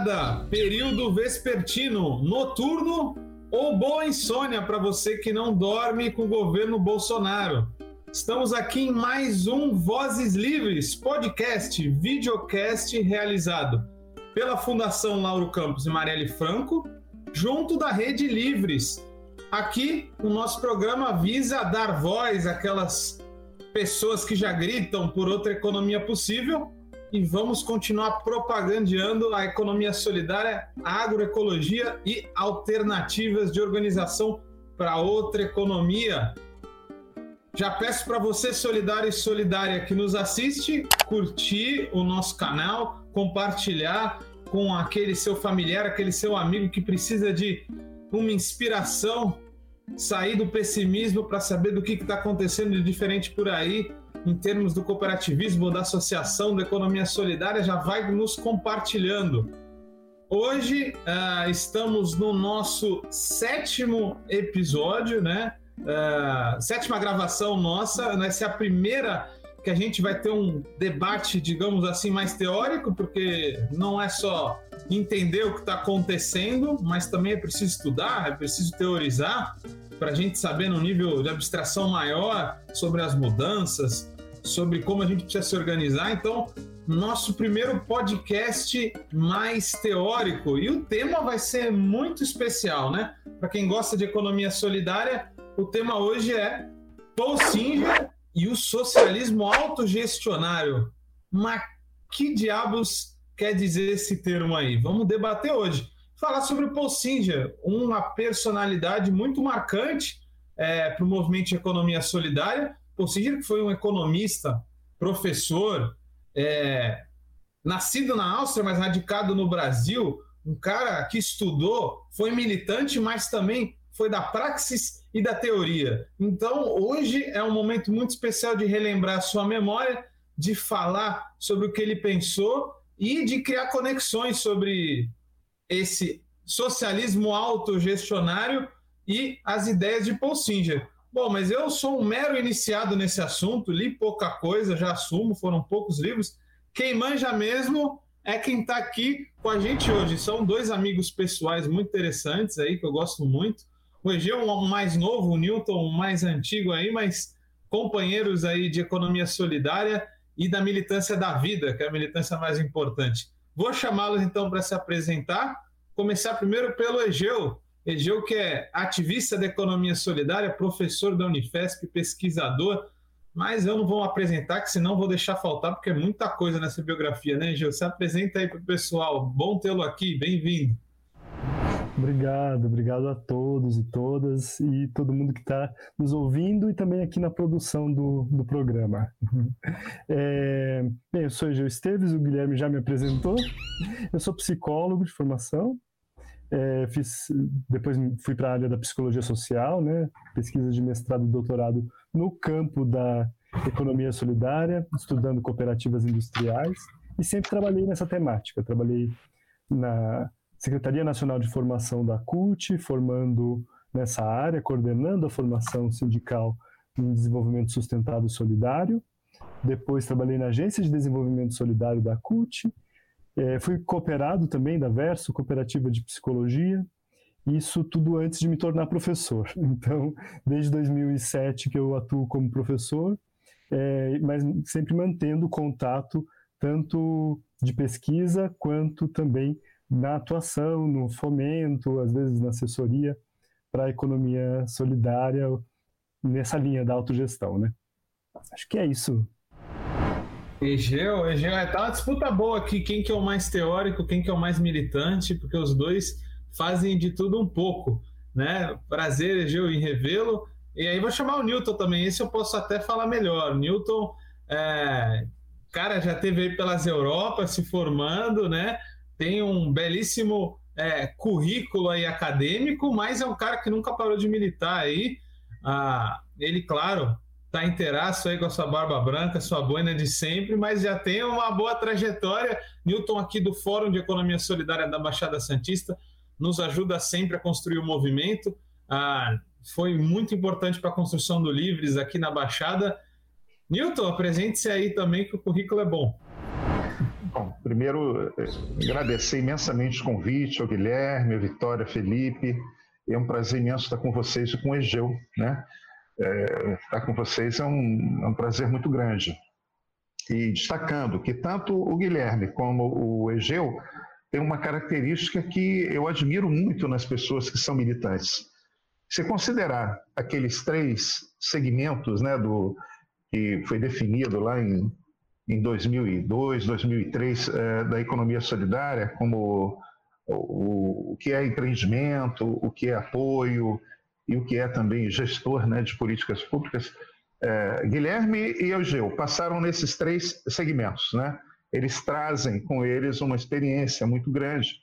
madrugada, período vespertino, noturno ou boa insônia para você que não dorme com o governo Bolsonaro. Estamos aqui em mais um Vozes Livres, podcast, videocast realizado pela Fundação Lauro Campos e Marielle Franco, junto da Rede Livres. Aqui, o nosso programa visa dar voz àquelas pessoas que já gritam por outra economia possível e vamos continuar propagandeando a economia solidária, a agroecologia e alternativas de organização para outra economia. Já peço para você, solidário e solidária que nos assiste, curtir o nosso canal, compartilhar com aquele seu familiar, aquele seu amigo que precisa de uma inspiração, sair do pessimismo para saber do que está acontecendo de diferente por aí em termos do cooperativismo, da associação, da economia solidária, já vai nos compartilhando. Hoje uh, estamos no nosso sétimo episódio, né? Uh, sétima gravação nossa. Essa é a primeira que a gente vai ter um debate, digamos assim, mais teórico, porque não é só entender o que está acontecendo, mas também é preciso estudar, é preciso teorizar para a gente saber no nível de abstração maior sobre as mudanças, sobre como a gente precisa se organizar. Então, nosso primeiro podcast mais teórico e o tema vai ser muito especial, né? Para quem gosta de economia solidária, o tema hoje é Paul Singer e o socialismo autogestionário. Mas que diabos quer dizer esse termo aí? Vamos debater hoje falar sobre o Paul Singer, uma personalidade muito marcante é, para o movimento de economia solidária. Singer que foi um economista, professor, é, nascido na Áustria, mas radicado no Brasil, um cara que estudou, foi militante, mas também foi da praxis e da teoria. Então, hoje é um momento muito especial de relembrar sua memória, de falar sobre o que ele pensou e de criar conexões sobre esse socialismo autogestionário e as ideias de Paul Singer. Bom, mas eu sou um mero iniciado nesse assunto, li pouca coisa, já assumo, foram poucos livros. Quem manja mesmo é quem está aqui com a gente hoje. São dois amigos pessoais muito interessantes aí, que eu gosto muito. O Egeu, um mais novo, o Newton, um mais antigo aí, mas companheiros aí de economia solidária e da militância da vida, que é a militância mais importante. Vou chamá-los então para se apresentar. Começar primeiro pelo Egeu. Egeu, que é ativista da economia solidária, professor da Unifesp, pesquisador. Mas eu não vou apresentar, que senão vou deixar faltar, porque é muita coisa nessa biografia, né, Egeu? Se apresenta aí para o pessoal. Bom tê-lo aqui, bem-vindo. Obrigado, obrigado a todos e todas e todo mundo que está nos ouvindo e também aqui na produção do, do programa. É, bem, eu sou Egeu Esteves, o Guilherme já me apresentou. Eu sou psicólogo de formação. É, fiz, depois fui para a área da psicologia social, né, pesquisa de mestrado e doutorado no campo da economia solidária, estudando cooperativas industriais e sempre trabalhei nessa temática. Trabalhei na Secretaria Nacional de Formação da CUT, formando nessa área, coordenando a formação sindical em desenvolvimento sustentável e solidário. Depois trabalhei na Agência de Desenvolvimento Solidário da CUT. É, fui cooperado também da Verso, Cooperativa de Psicologia. Isso tudo antes de me tornar professor. Então, desde 2007 que eu atuo como professor, é, mas sempre mantendo contato tanto de pesquisa quanto também na atuação, no fomento, às vezes na assessoria para a economia solidária nessa linha da autogestão, né? Acho que é isso. Egeu, Egeu, é, tá uma disputa boa aqui, quem que é o mais teórico, quem que é o mais militante, porque os dois fazem de tudo um pouco, né? Prazer, Egeu, em revê-lo. E aí vou chamar o Newton também, esse eu posso até falar melhor. Newton, é, cara, já teve aí pelas Europas se formando, né? tem um belíssimo é, currículo aí acadêmico, mas é um cara que nunca parou de militar aí. Ah, ele, claro, está inteiraço aí com a sua barba branca, sua boina de sempre, mas já tem uma boa trajetória. Newton aqui do Fórum de Economia Solidária da Baixada Santista nos ajuda sempre a construir o movimento. Ah, foi muito importante para a construção do Livres aqui na Baixada. Newton, apresente-se aí também que o currículo é bom. Bom, primeiro agradecer imensamente o convite ao Guilherme, a Vitória, Felipe. É um prazer imenso estar com vocês e com o Egeu, né? É, estar com vocês é um, é um prazer muito grande. E destacando que tanto o Guilherme como o Egeu têm uma característica que eu admiro muito nas pessoas que são militantes. Se considerar aqueles três segmentos né, do, que foi definido lá em, em 2002, 2003, é, da economia solidária, como o, o, que é empreendimento, o que é apoio e o que é também gestor né, de políticas públicas, é, Guilherme e Eugeu passaram nesses três segmentos. Né? Eles trazem com eles uma experiência muito grande.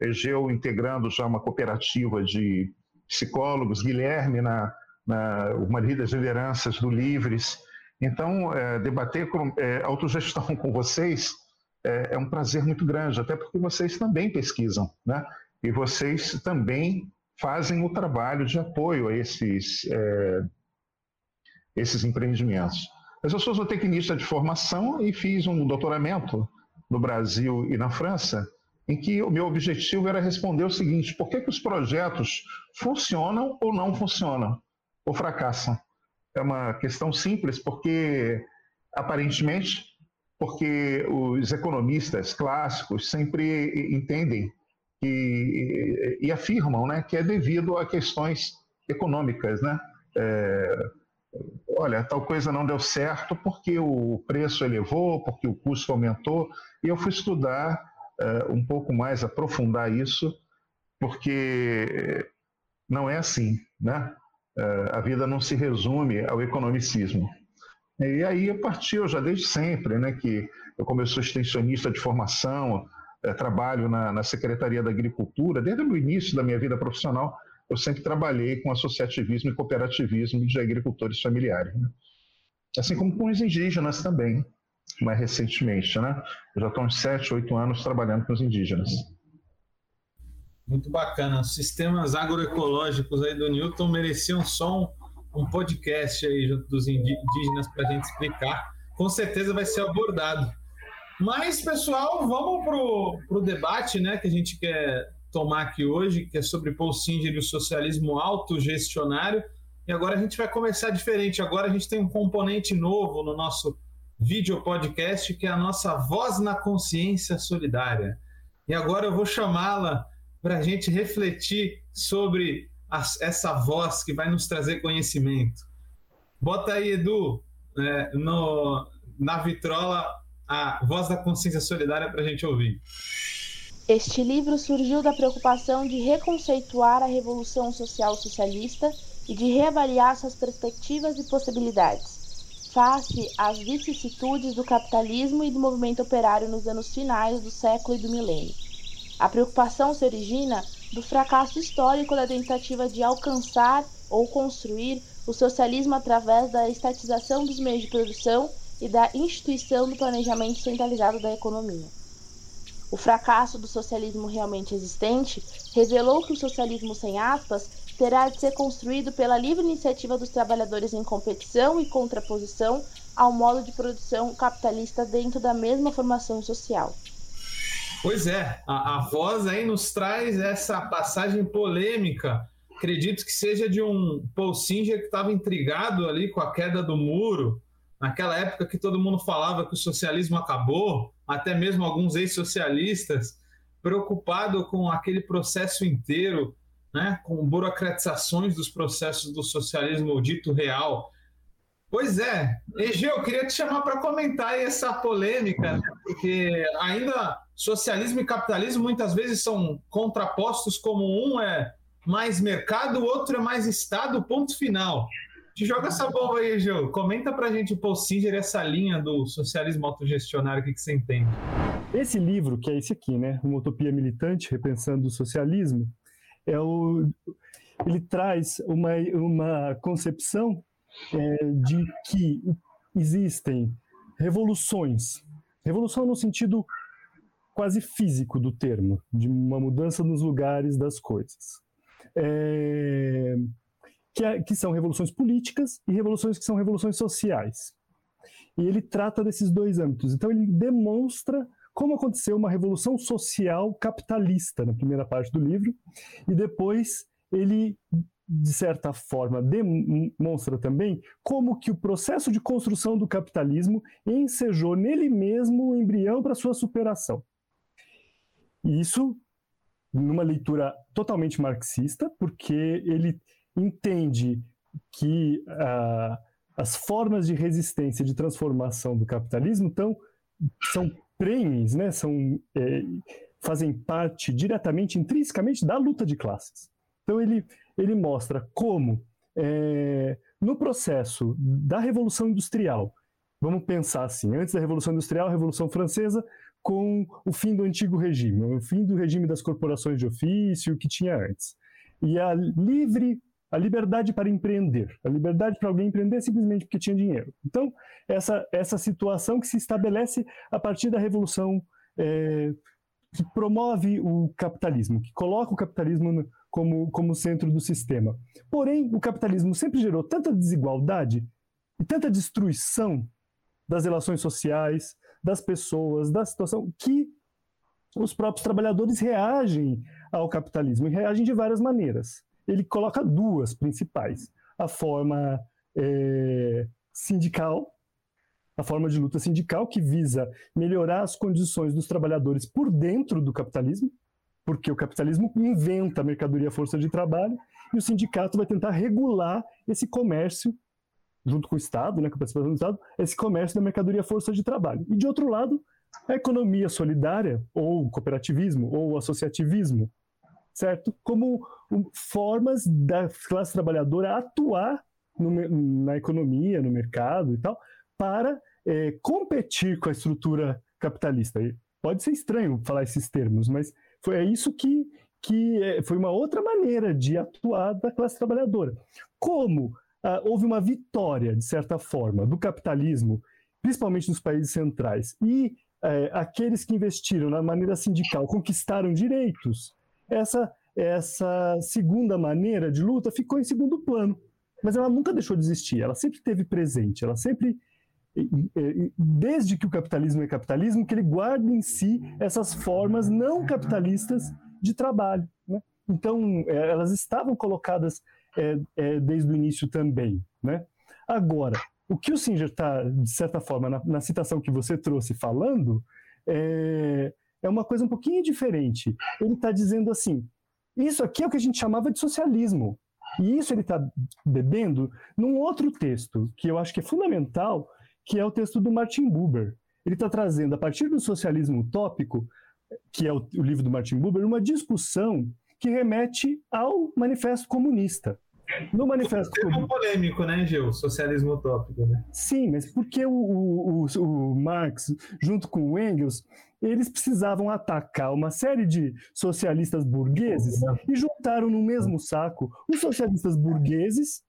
Egeu integrando já uma cooperativa de psicólogos, Guilherme na, na uma das lideranças do Livres. Então, é, debater com, é, autogestão com vocês é, é, um prazer muito grande, até porque vocês também pesquisam, né? E vocês também fazem o trabalho de apoio a esses, é, esses empreendimentos. Mas eu sou zootecnista de formação e fiz um doutoramento no Brasil e na França, em que o meu objetivo era responder o seguinte: por que, que os projetos funcionam ou não funcionam, ou fracassam? É uma questão simples, porque aparentemente, porque os economistas clássicos sempre entendem que, e afirmam né, que é devido a questões econômicas, né? É, olha, tal coisa não deu certo porque o preço elevou, porque o custo aumentou, e eu fui estudar uh, um pouco mais, aprofundar isso, porque não é assim, né? Uh, a vida não se resume ao economicismo. E aí a partir, já desde sempre, né, que eu como eu extensionista de formação, trabalho na, na Secretaria da Agricultura, desde o início da minha vida profissional, eu sempre trabalhei com associativismo e cooperativismo de agricultores familiares. Né? Assim como com os indígenas também, mais recentemente. Né? Eu já estou uns 7, 8 anos trabalhando com os indígenas. Muito bacana. Os sistemas agroecológicos aí do Newton mereciam só um, um podcast aí junto dos indígenas para a gente explicar. Com certeza vai ser abordado. Mas, pessoal, vamos para o debate né, que a gente quer tomar aqui hoje, que é sobre Paul Singer e o socialismo autogestionário. E agora a gente vai começar diferente. Agora a gente tem um componente novo no nosso vídeo podcast, que é a nossa Voz na Consciência Solidária. E agora eu vou chamá-la para a gente refletir sobre essa voz que vai nos trazer conhecimento. Bota aí, Edu, é, no, na vitrola, a Voz da Consciência Solidária para a gente ouvir. Este livro surgiu da preocupação de reconceituar a revolução social socialista e de reavaliar suas perspectivas e possibilidades, face às vicissitudes do capitalismo e do movimento operário nos anos finais do século e do milênio. A preocupação se origina do fracasso histórico da tentativa de alcançar ou construir o socialismo através da estatização dos meios de produção e da instituição do planejamento centralizado da economia. O fracasso do socialismo realmente existente revelou que o socialismo sem aspas terá de ser construído pela livre iniciativa dos trabalhadores em competição e contraposição ao modo de produção capitalista dentro da mesma formação social. Pois é, a, a voz aí nos traz essa passagem polêmica. Acredito que seja de um Paul Singer que estava intrigado ali com a queda do muro, naquela época que todo mundo falava que o socialismo acabou, até mesmo alguns ex-socialistas, preocupado com aquele processo inteiro, né, com burocratizações dos processos do socialismo dito real. Pois é, Egeu, eu queria te chamar para comentar essa polêmica, né, porque ainda socialismo e capitalismo muitas vezes são contrapostos, como um é mais mercado, o outro é mais Estado, ponto final. Te joga essa bomba aí, Gil. Comenta pra gente o Paul Singer essa linha do socialismo autogestionário, o que, que você entende? Esse livro, que é esse aqui, né? Uma utopia militante, repensando o socialismo, é o, ele traz uma, uma concepção é, de que existem revoluções, revolução no sentido quase físico do termo, de uma mudança nos lugares das coisas. É, que, é, que são revoluções políticas e revoluções que são revoluções sociais. E ele trata desses dois âmbitos. Então, ele demonstra como aconteceu uma revolução social capitalista na primeira parte do livro, e depois ele de certa forma demonstra também como que o processo de construção do capitalismo ensejou nele mesmo o embrião para sua superação. Isso numa leitura totalmente marxista, porque ele entende que uh, as formas de resistência de transformação do capitalismo tão, são prenes, né? são, é, fazem parte diretamente, intrinsecamente da luta de classes. Então ele, ele mostra como, é, no processo da Revolução Industrial, vamos pensar assim, antes da Revolução Industrial, a Revolução Francesa, com o fim do antigo regime, o fim do regime das corporações de ofício que tinha antes. E a livre, a liberdade para empreender, a liberdade para alguém empreender simplesmente porque tinha dinheiro. Então, essa, essa situação que se estabelece a partir da Revolução é, que promove o capitalismo, que coloca o capitalismo como, como centro do sistema. Porém, o capitalismo sempre gerou tanta desigualdade e tanta destruição das relações sociais, das pessoas, da situação, que os próprios trabalhadores reagem ao capitalismo e reagem de várias maneiras. Ele coloca duas principais: a forma é, sindical, a forma de luta sindical, que visa melhorar as condições dos trabalhadores por dentro do capitalismo, porque o capitalismo inventa a mercadoria força de trabalho, e o sindicato vai tentar regular esse comércio junto com o Estado, né, com a participação do Estado, esse comércio da mercadoria força de trabalho. E de outro lado, a economia solidária, ou cooperativismo, ou associativismo, certo? Como formas da classe trabalhadora atuar no, na economia, no mercado e tal, para é, competir com a estrutura capitalista. E pode ser estranho falar esses termos, mas foi é isso que, que é, foi uma outra maneira de atuar da classe trabalhadora. Como uh, houve uma vitória, de certa forma, do capitalismo, principalmente nos países centrais, e uh, aqueles que investiram na maneira sindical conquistaram direitos, essa, essa segunda maneira de luta ficou em segundo plano. Mas ela nunca deixou de existir, ela sempre esteve presente, ela sempre desde que o capitalismo é capitalismo, que ele guarda em si essas formas não capitalistas de trabalho. Né? Então, é, elas estavam colocadas é, é, desde o início também. Né? Agora, o que o Singer está, de certa forma, na, na, citação que você trouxe falando, é, é uma coisa um pouquinho diferente. Ele está dizendo assim: isso aqui é o que a gente chamava de socialismo. E isso ele está bebendo num outro texto, que eu acho que é fundamental, que é o texto do Martin Buber. Ele está trazendo, a partir do socialismo utópico, que é o, o livro do Martin Buber, uma discussão que remete ao Manifesto Comunista. No manifesto é um polêmico, né, Gil? Socialismo utópico, né? Sim, mas porque o, o, o, o, Marx, junto com o Engels, eles precisavam atacar uma série de socialistas burgueses e juntaram no mesmo saco os socialistas burgueses,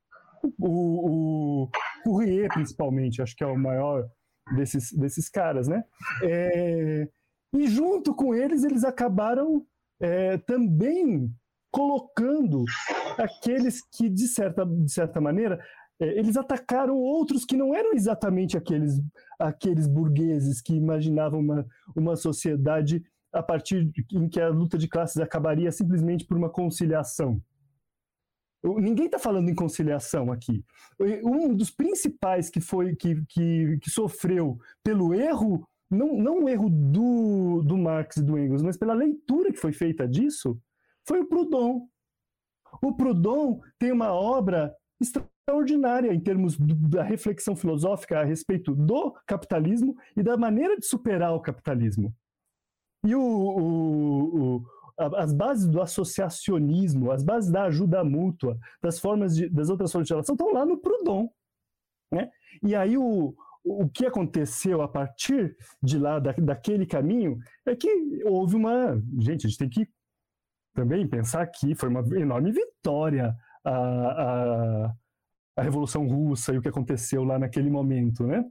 o, o Fourier, principalmente, acho que é o maior desses, desses caras, né? É, e junto com eles, eles acabaram é, também colocando aqueles que, de certa, de certa maneira, é, eles atacaram outros que não eram exatamente aqueles, aqueles burgueses que imaginavam uma, uma sociedade a partir em que a luta de classes acabaria simplesmente por uma conciliação. Ninguém está falando em conciliação aqui. Um dos principais que foi que, que, que sofreu pelo erro, não, não o erro do, do Marx e do Engels, mas pela leitura que foi feita disso, foi o Proudhon. O Proudhon tem uma obra extraordinária em termos da reflexão filosófica a respeito do capitalismo e da maneira de superar o capitalismo. E o, o, o, as bases do associacionismo, as bases da ajuda mútua, das formas de, das outras formas de relação estão lá no Proudhon. Né? E aí o, o que aconteceu a partir de lá, da, daquele caminho, é que houve uma. Gente, a gente tem que também pensar que foi uma enorme vitória a, a, a Revolução Russa e o que aconteceu lá naquele momento, né?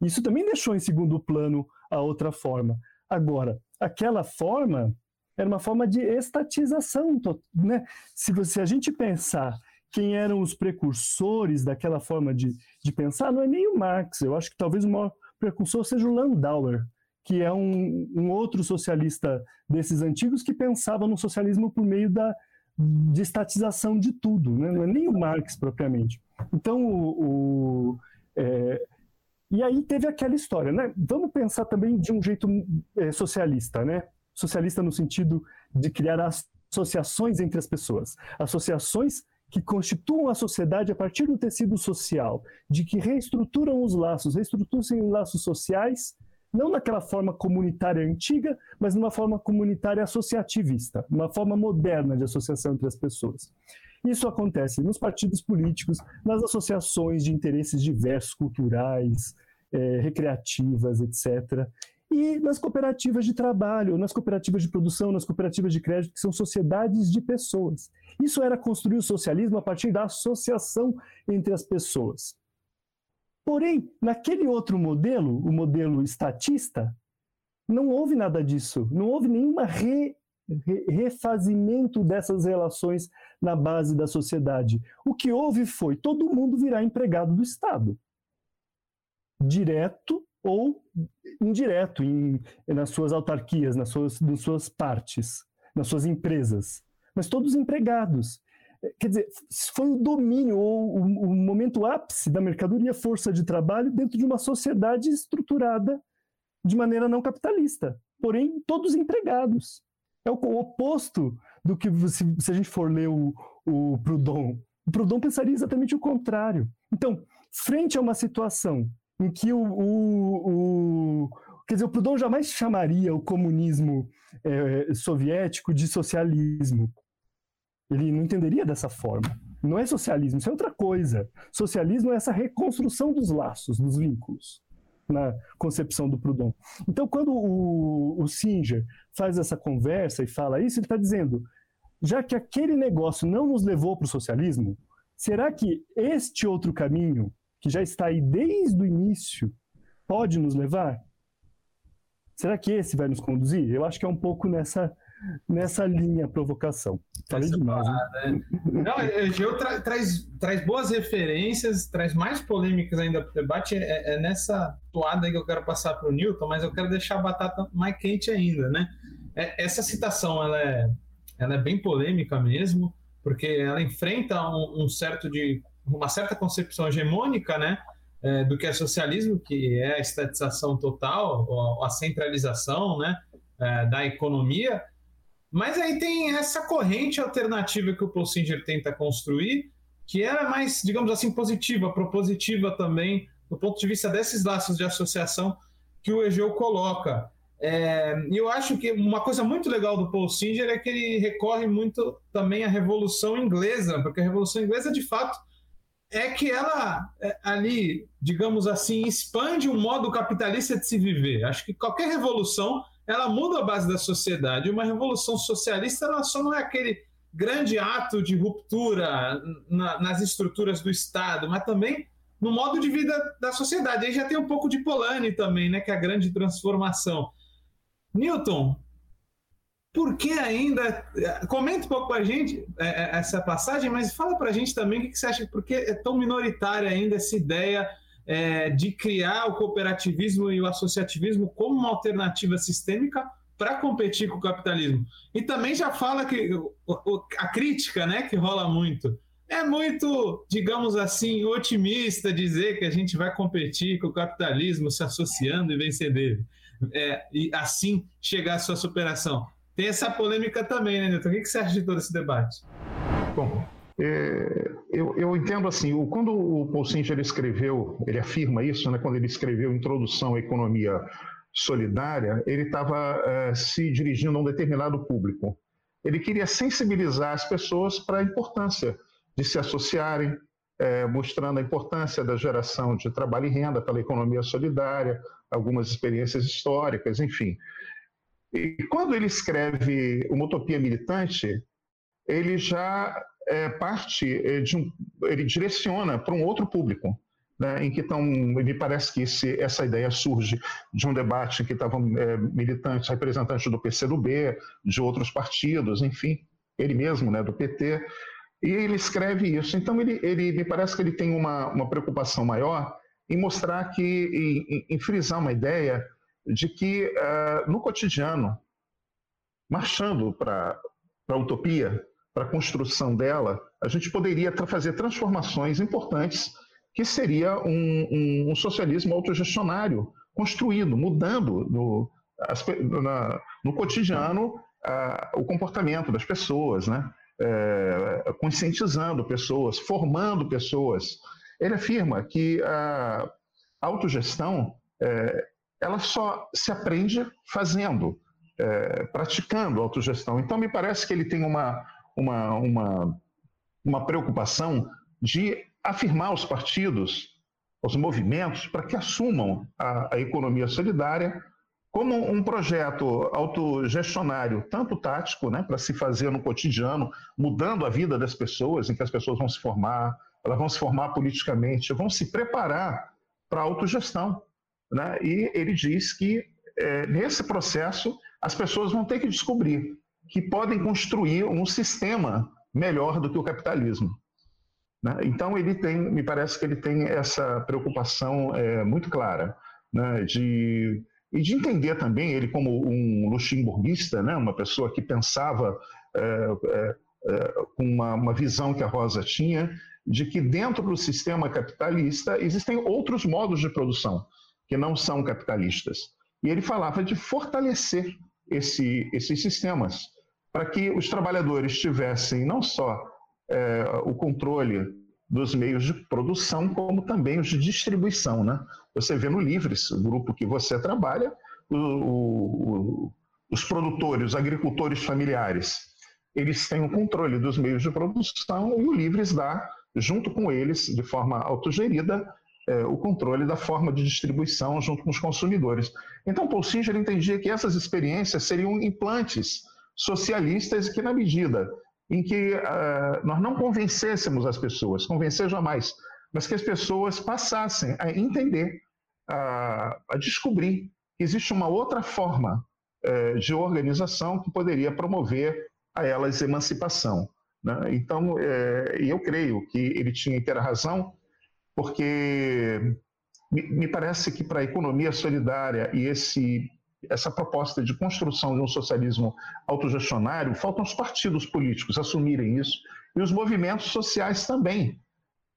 Isso também deixou em segundo plano a outra forma. Agora, aquela forma era uma forma de estatização, né? Se, você, se a gente pensar quem eram os precursores daquela forma de, de pensar, não é nem o Marx. Eu acho que talvez o maior precursor seja o Landauer, que é um, um outro socialista desses antigos que pensava no socialismo por meio da de estatização de tudo, né? não é nem o Marx propriamente. Então, o, o é, e aí teve aquela história, né? Vamos pensar também de um jeito é, socialista, né? Socialista no sentido de criar associações entre as pessoas, associações que constituam a sociedade a partir do tecido social, de que reestruturam os laços, reestruturam os laços sociais, não naquela forma comunitária antiga, mas numa forma comunitária associativista, uma forma moderna de associação entre as pessoas. Isso acontece nos partidos políticos, nas associações de interesses diversos, culturais, é, recreativas, etc. E nas cooperativas de trabalho, nas cooperativas de produção, nas cooperativas de crédito, que são sociedades de pessoas. Isso era construir o socialismo a partir da associação entre as pessoas. Porém, naquele outro modelo, o modelo estatista, não houve nada disso. Não houve nenhuma re refazimento dessas relações na base da sociedade. O que houve foi todo mundo virar empregado do Estado, direto ou indireto, em, nas suas autarquias, nas suas, nas suas partes, nas suas empresas, mas todos empregados. Quer dizer, foi o domínio ou o, o momento ápice da mercadoria força de trabalho dentro de uma sociedade estruturada de maneira não capitalista, porém todos empregados. É o oposto do que se, se a gente for ler o, o Proudhon. O Proudhon pensaria exatamente o contrário. Então, frente a uma situação em que o, o, o quer dizer, o Proudhon jamais chamaria o comunismo é, soviético de socialismo. Ele não entenderia dessa forma. Não é socialismo, isso é outra coisa. Socialismo é essa reconstrução dos laços, dos vínculos na concepção do Proudhon. Então, quando o, o Singer faz essa conversa e fala isso, ele está dizendo, já que aquele negócio não nos levou para o socialismo, será que este outro caminho, que já está aí desde o início, pode nos levar? Será que esse vai nos conduzir? Eu acho que é um pouco nessa nessa linha provocação. Falei Essa demais. Né? Não, Egeu tra traz, traz boas referências, traz mais polêmicas ainda para o debate. É, é, nessa toada que eu quero passar para o Newton, mas eu quero deixar a batata mais quente ainda, né? É, essa citação ela é, ela é bem polêmica mesmo, porque ela enfrenta um, um certo de uma certa concepção hegemônica, né? É, do que é socialismo, que é a estatização total, a centralização, né? É, da economia, mas aí tem essa corrente alternativa que o Paul Singer tenta construir, que é mais, digamos assim, positiva, propositiva também, do ponto de vista desses laços de associação que o Egeu coloca. É, e eu acho que uma coisa muito legal do Paul Singer é que ele recorre muito também à Revolução Inglesa, porque a Revolução Inglesa, de fato, é que ela é, ali, digamos assim, expande o modo capitalista de se viver. Acho que qualquer revolução ela muda a base da sociedade. Uma revolução socialista ela só não é aquele grande ato de ruptura na, nas estruturas do Estado, mas também no modo de vida da sociedade. Aí já tem um pouco de Polanyi também, né, que é a grande transformação. Newton, por que ainda. Comenta um pouco com a gente é, é, essa passagem, mas fala para a gente também o que você acha, por que é tão minoritária ainda essa ideia é, de criar o cooperativismo e o associativismo como uma alternativa sistêmica para competir com o capitalismo. E também já fala que a crítica né, que rola muito é muito, digamos assim, otimista dizer que a gente vai competir com o capitalismo se associando e vencer dele. É, e assim chegar à sua superação. Tem essa polêmica também, né, Newton? O que você acha de todo esse debate? Bom, é, eu, eu, entendo assim, o, quando o Paul Singer escreveu, ele afirma isso, né, quando ele escreveu Introdução à Economia Solidária, ele estava é, se dirigindo a um determinado público. Ele queria sensibilizar as pessoas para a importância de se associarem, é, mostrando a importância da geração de trabalho e renda pela economia solidária, algumas experiências históricas, enfim. E quando ele escreve Uma Utopia Militante, ele já é, parte é, de um, ele direciona para um outro público, né, em que estão, me parece que esse, essa ideia surge de um debate em que estavam é, militantes, representantes do PCdoB, de outros partidos, enfim, ele mesmo, né, do PT, e ele escreve isso. Então ele, ele me parece que ele tem uma, uma preocupação maior em mostrar que, em, em frisar uma ideia de que uh, no cotidiano, marchando para a utopia, para a construção dela, a gente poderia tra fazer transformações importantes, que seria um, um, um socialismo autogestionário, construído, mudando no, as, na, no cotidiano uh, o comportamento das pessoas, né? É, conscientizando pessoas, formando pessoas. Ele afirma que a autogestão é, ela só se aprende fazendo, é, praticando autogestão. Então, me parece que ele tem uma, uma, uma, uma preocupação de afirmar os partidos, os movimentos, para que assumam a, a economia solidária como um projeto autogestionário, tanto tático, né, para se fazer no cotidiano, mudando a vida das pessoas, em que as pessoas vão se formar, elas vão se formar politicamente, vão se preparar para a autogestão. Né? E ele diz que é, nesse processo as pessoas vão ter que descobrir que podem construir um sistema melhor do que o capitalismo. Né? Então ele tem, me parece que ele tem essa preocupação é, muito clara né? de e de entender também ele como um luxemburguista, né? uma pessoa que pensava é, é, é, com uma, uma visão que a Rosa tinha de que dentro do sistema capitalista existem outros modos de produção que não são capitalistas. E ele falava de fortalecer esse, esses sistemas para que os trabalhadores tivessem não só é, o controle dos meios de produção, como também os de distribuição. Né? Você vê no Livres, o grupo que você trabalha, o, o, os produtores, os agricultores familiares, eles têm o controle dos meios de produção e o Livres dá, junto com eles, de forma autogerida, é, o controle da forma de distribuição junto com os consumidores. Então, Paul Singer entendia que essas experiências seriam implantes socialistas que, na medida em que uh, nós não convencêssemos as pessoas, convencer jamais, mas que as pessoas passassem a entender, a, a descobrir que existe uma outra forma uh, de organização que poderia promover a elas emancipação. Né? Então, uh, eu creio que ele tinha inteira razão porque me, parece que para a economia solidária e esse, essa proposta de construção de um socialismo autogestionário, faltam os partidos políticos assumirem isso e os movimentos sociais também.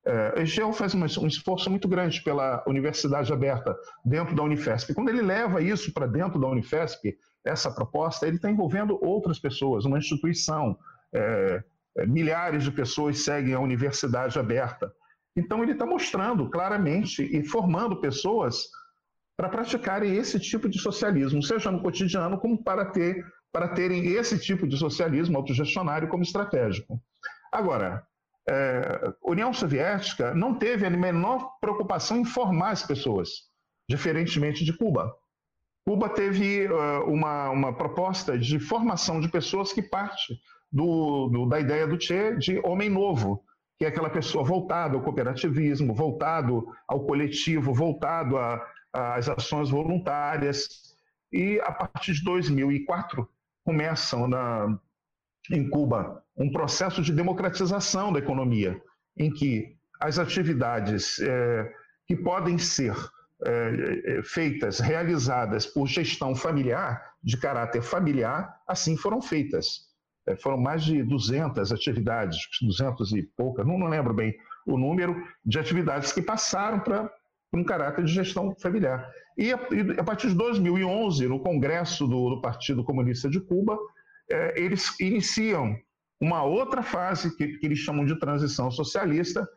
É, Egeu faz um, um esforço muito grande pela Universidade Aberta dentro da Unifesp. Quando ele leva isso para dentro da Unifesp, essa proposta, ele está envolvendo outras pessoas, uma instituição. É, é, milhares de pessoas seguem a Universidade Aberta. Então, ele está mostrando claramente e formando pessoas para praticarem esse tipo de socialismo, seja no cotidiano, como para, ter, para terem esse tipo de socialismo autogestionário como estratégico. Agora, é, União Soviética não teve a menor preocupação em formar as pessoas, diferentemente de Cuba. Cuba teve uh, uma, uma proposta de formação de pessoas que parte do, do, da ideia do Che de homem novo, que é aquela pessoa voltada ao cooperativismo, voltado ao coletivo, voltado às ações voluntárias. E a partir de 2004 começam na, em Cuba um processo de democratização da economia, em que as atividades é, que podem ser é, feitas, realizadas por gestão familiar, de caráter familiar, assim foram feitas. É, foram mais de 200 atividades, 200 e poucas, não, não lembro bem o número de atividades que passaram para um caráter de gestão familiar. E a, e a, partir de 2011, no Congresso do, do Partido Comunista de Cuba, é, eles iniciam uma outra fase que, que, eles chamam de transição socialista,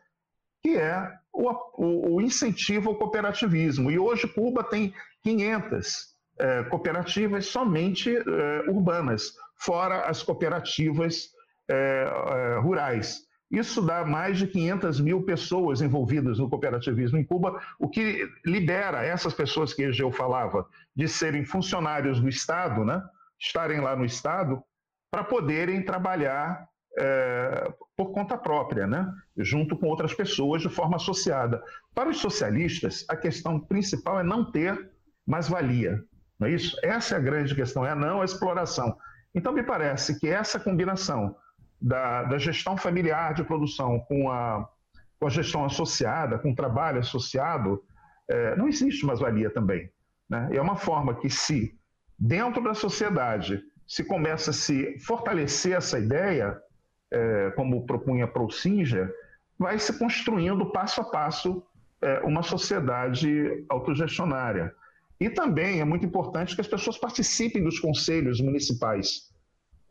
que é o, o, o incentivo ao cooperativismo. E hoje Cuba tem 500 é, cooperativas somente é, urbanas, fora as cooperativas é, rurais. Isso dá mais de 500 mil pessoas envolvidas no cooperativismo em Cuba, o que libera essas pessoas que eu falava de serem funcionários do Estado, né? estarem lá no Estado, para poderem trabalhar é, por conta própria, né? junto com outras pessoas de forma associada. Para os socialistas, a questão principal é não ter mais-valia. Não é isso? Essa é a grande questão, é a não exploração. Então, me parece que essa combinação da, da gestão familiar de produção com a, com a gestão associada, com o trabalho associado, é, não existe mais-valia também. Né? É uma forma que, se dentro da sociedade se começa a se fortalecer essa ideia, é, como propunha Procinger, vai se construindo passo a passo é, uma sociedade autogestionária. E também é muito importante que as pessoas participem dos conselhos municipais.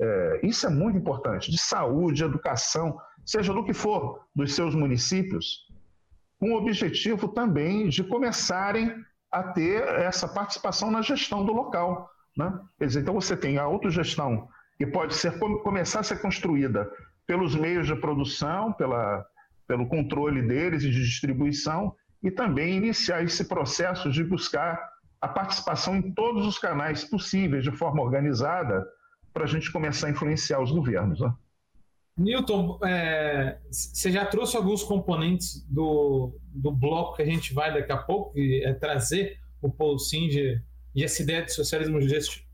É, isso é muito importante, de saúde, educação, seja do que for, dos seus municípios, com o objetivo também de começarem a ter essa participação na gestão do local. Né? Quer dizer, então você tem a autogestão que pode ser, começar a ser construída pelos meios de produção, pela, pelo controle deles e de distribuição, e também iniciar esse processo de buscar a participação em todos os canais possíveis, de forma organizada, para a gente começar a influenciar os governos. Né? Newton, é, você já trouxe alguns componentes do, do bloco que a gente vai daqui a pouco, é trazer o Paul Singer e essa ideia de socialismo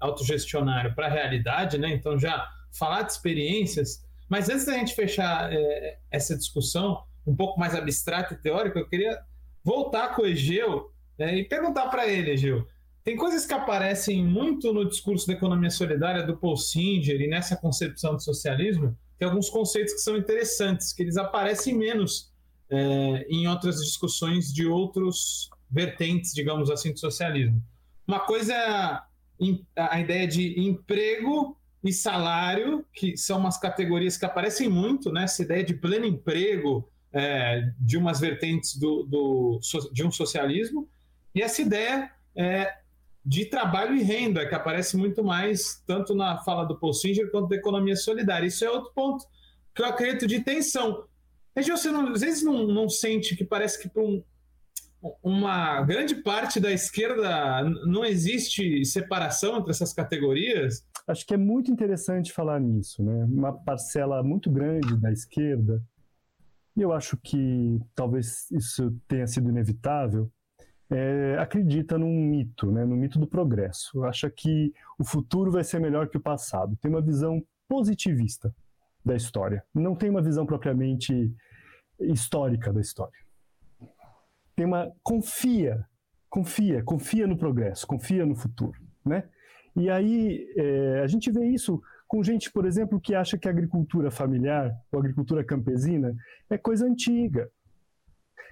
autogestionário para a realidade, né? Então, já falar de experiências. Mas antes da gente fechar é, essa discussão um pouco mais abstrata e teórica, eu queria voltar com o Egeu é, e perguntar para ele, Egeu. Tem coisas que aparecem muito no discurso da economia solidária do Paul Singer e nessa concepção de socialismo tem alguns conceitos que são interessantes, que eles aparecem menos é, em outras discussões de outros vertentes, digamos assim, do socialismo. Uma coisa é a, a ideia de emprego e salário, que são umas categorias que aparecem muito, né? essa ideia de pleno emprego é, de umas vertentes do, do, de um socialismo, e essa ideia é, de trabalho e renda, que aparece muito mais tanto na fala do Paul Singer quanto da economia solidária. Isso é outro ponto que eu acredito de tensão. Região, você não, às vezes não, não sente que parece que para um, uma grande parte da esquerda não existe separação entre essas categorias? Acho que é muito interessante falar nisso, né? Uma parcela muito grande da esquerda, e eu acho que talvez isso tenha sido inevitável, é, acredita num mito, né, no mito do progresso. Acha que o futuro vai ser melhor que o passado. Tem uma visão positivista da história. Não tem uma visão propriamente histórica da história. Tem uma confia, confia, confia no progresso, confia no futuro, né? E aí é, a gente vê isso com gente, por exemplo, que acha que a agricultura familiar ou agricultura campesina é coisa antiga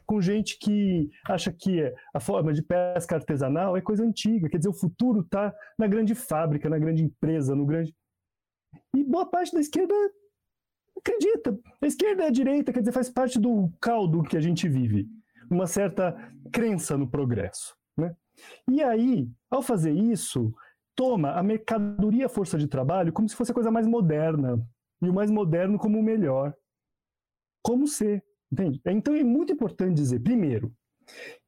com gente que acha que a forma de pesca artesanal é coisa antiga, quer dizer, o futuro está na grande fábrica, na grande empresa, no grande. E boa parte da esquerda acredita. A esquerda e a direita, quer dizer, faz parte do caldo que a gente vive, uma certa crença no progresso. Né? E aí, ao fazer isso, toma a mercadoria força de trabalho como se fosse a coisa mais moderna, e o mais moderno como o melhor. Como ser. Entende? Então é muito importante dizer, primeiro,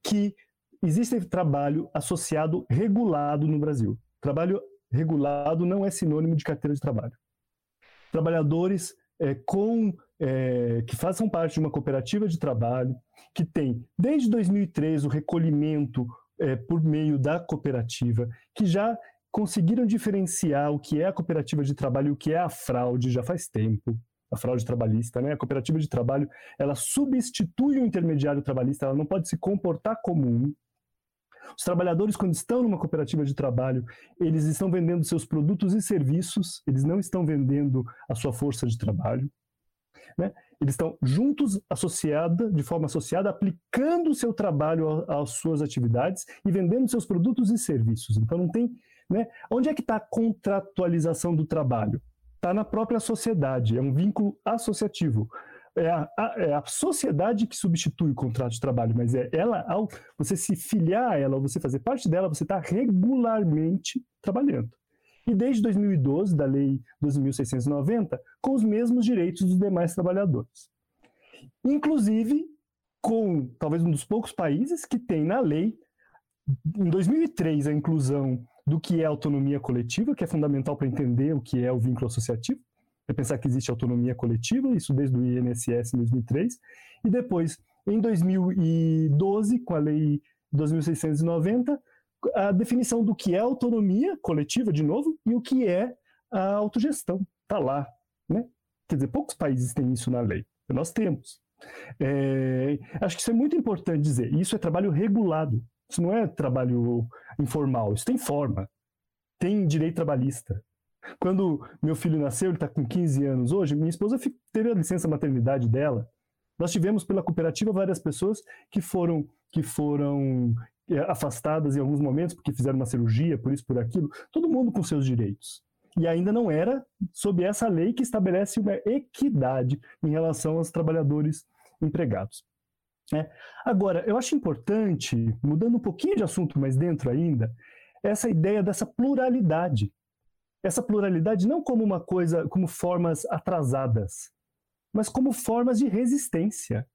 que existe trabalho associado regulado no Brasil. Trabalho regulado não é sinônimo de carteira de trabalho. Trabalhadores é, com é, que façam parte de uma cooperativa de trabalho, que tem desde 2003 o recolhimento é, por meio da cooperativa, que já conseguiram diferenciar o que é a cooperativa de trabalho e o que é a fraude já faz tempo a fraude trabalhista, né? A cooperativa de trabalho, ela substitui o intermediário trabalhista, ela não pode se comportar como um. Os trabalhadores, quando estão numa cooperativa de trabalho, eles estão vendendo seus produtos e serviços, eles não estão vendendo a sua força de trabalho. Né? Eles estão juntos, associada, de forma associada, aplicando o seu trabalho às suas atividades e vendendo seus produtos e serviços. Então não tem. Né? Onde é que está a contratualização do trabalho? Está na própria sociedade, é um vínculo associativo. É a, a, é a, sociedade que substitui o contrato de trabalho, mas é ela, ao você se filiar a ela, você fazer parte dela, você está regularmente trabalhando. E desde 2012, da Lei 12.690, com os mesmos direitos dos demais trabalhadores. Inclusive, com talvez um dos poucos países que tem na lei, em 2003, a inclusão do que é autonomia coletiva, que é fundamental para entender o que é o vínculo associativo. É pensar que existe autonomia coletiva, isso desde o INSS em 2003. E depois, em 2012, com a Lei 2690, a definição do que é autonomia coletiva, de novo, e o que é a autogestão. Está lá. Né? Quer dizer, poucos países têm isso na lei. Nós temos. É, acho que isso é muito importante dizer. Isso é trabalho regulado. Isso não é trabalho informal, isso tem forma. Tem direito trabalhista. Quando meu filho nasceu, ele está com 15 anos hoje, minha esposa teve a licença maternidade dela. Nós tivemos pela cooperativa várias pessoas que foram que foram é, afastadas em alguns momentos porque fizeram uma cirurgia, por isso por aquilo. Todo mundo com seus direitos. E ainda não era sob essa lei que estabelece uma equidade em relação aos trabalhadores empregados. É. Agora, eu acho importante, mudando um pouquinho de assunto, mas dentro ainda, essa ideia dessa pluralidade. Essa pluralidade não como uma coisa, como formas atrasadas, mas como formas de resistência.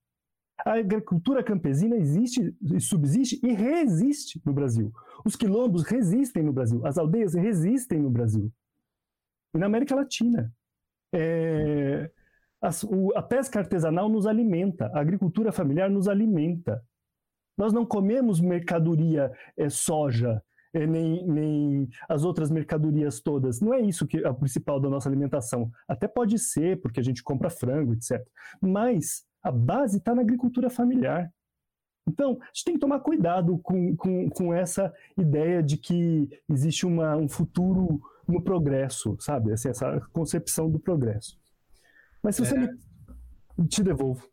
A agricultura campesina existe, subsiste e resiste no Brasil. Os quilombos resistem no Brasil, as aldeias resistem no Brasil. E na América Latina. É, o, a pesca artesanal nos alimenta, a agricultura familiar nos alimenta. Nós não comemos mercadoria é, soja, é, nem, nem as outras mercadorias todas. Não é isso que é o principal da nossa alimentação. Até pode ser, porque a gente compra frango, etc. Mas a base está na agricultura familiar. Então, a gente tem que tomar cuidado com, com, com essa ideia de que existe uma, um futuro no progresso, sabe? Assim, essa concepção do progresso. Mas se você é. me... te devolvo.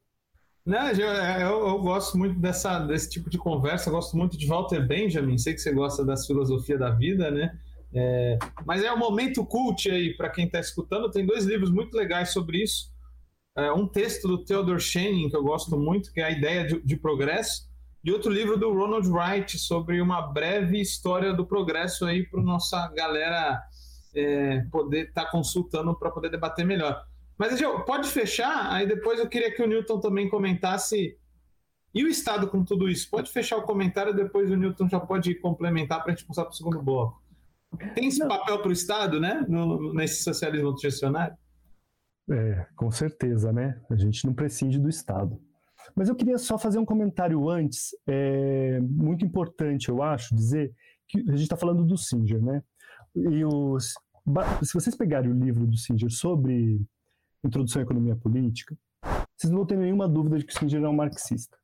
Não, eu, eu, eu, gosto muito dessa, desse tipo de conversa, gosto muito de Walter Benjamin, sei que você gosta das filosofias da vida, né? É, mas é o momento cult aí, para quem está escutando, tem dois livros muito legais sobre isso. É, um texto do Theodor Schenning, que eu gosto muito, que é a ideia de, de progresso, e outro livro do Ronald Wright sobre uma breve história do progresso aí para nossa galera é, poder estar tá consultando para poder debater melhor. Mas, pode fechar? Aí depois eu queria que o Newton também comentasse. E o Estado com tudo isso? Pode fechar o comentário, depois o Newton já pode complementar para a gente passar para o segundo bloco. Tem esse Não. papel para o Estado, né? No, nesse socialismo gestionário? É, com certeza, né? A gente não prescinde do Estado. Mas eu queria só fazer um comentário antes, é, muito importante, eu acho, dizer que a gente está falando do Singer, né? E os, se vocês pegarem o livro do Singer sobre Introdução à Economia Política, vocês não vão ter nenhuma dúvida de que o Singer é um marxista.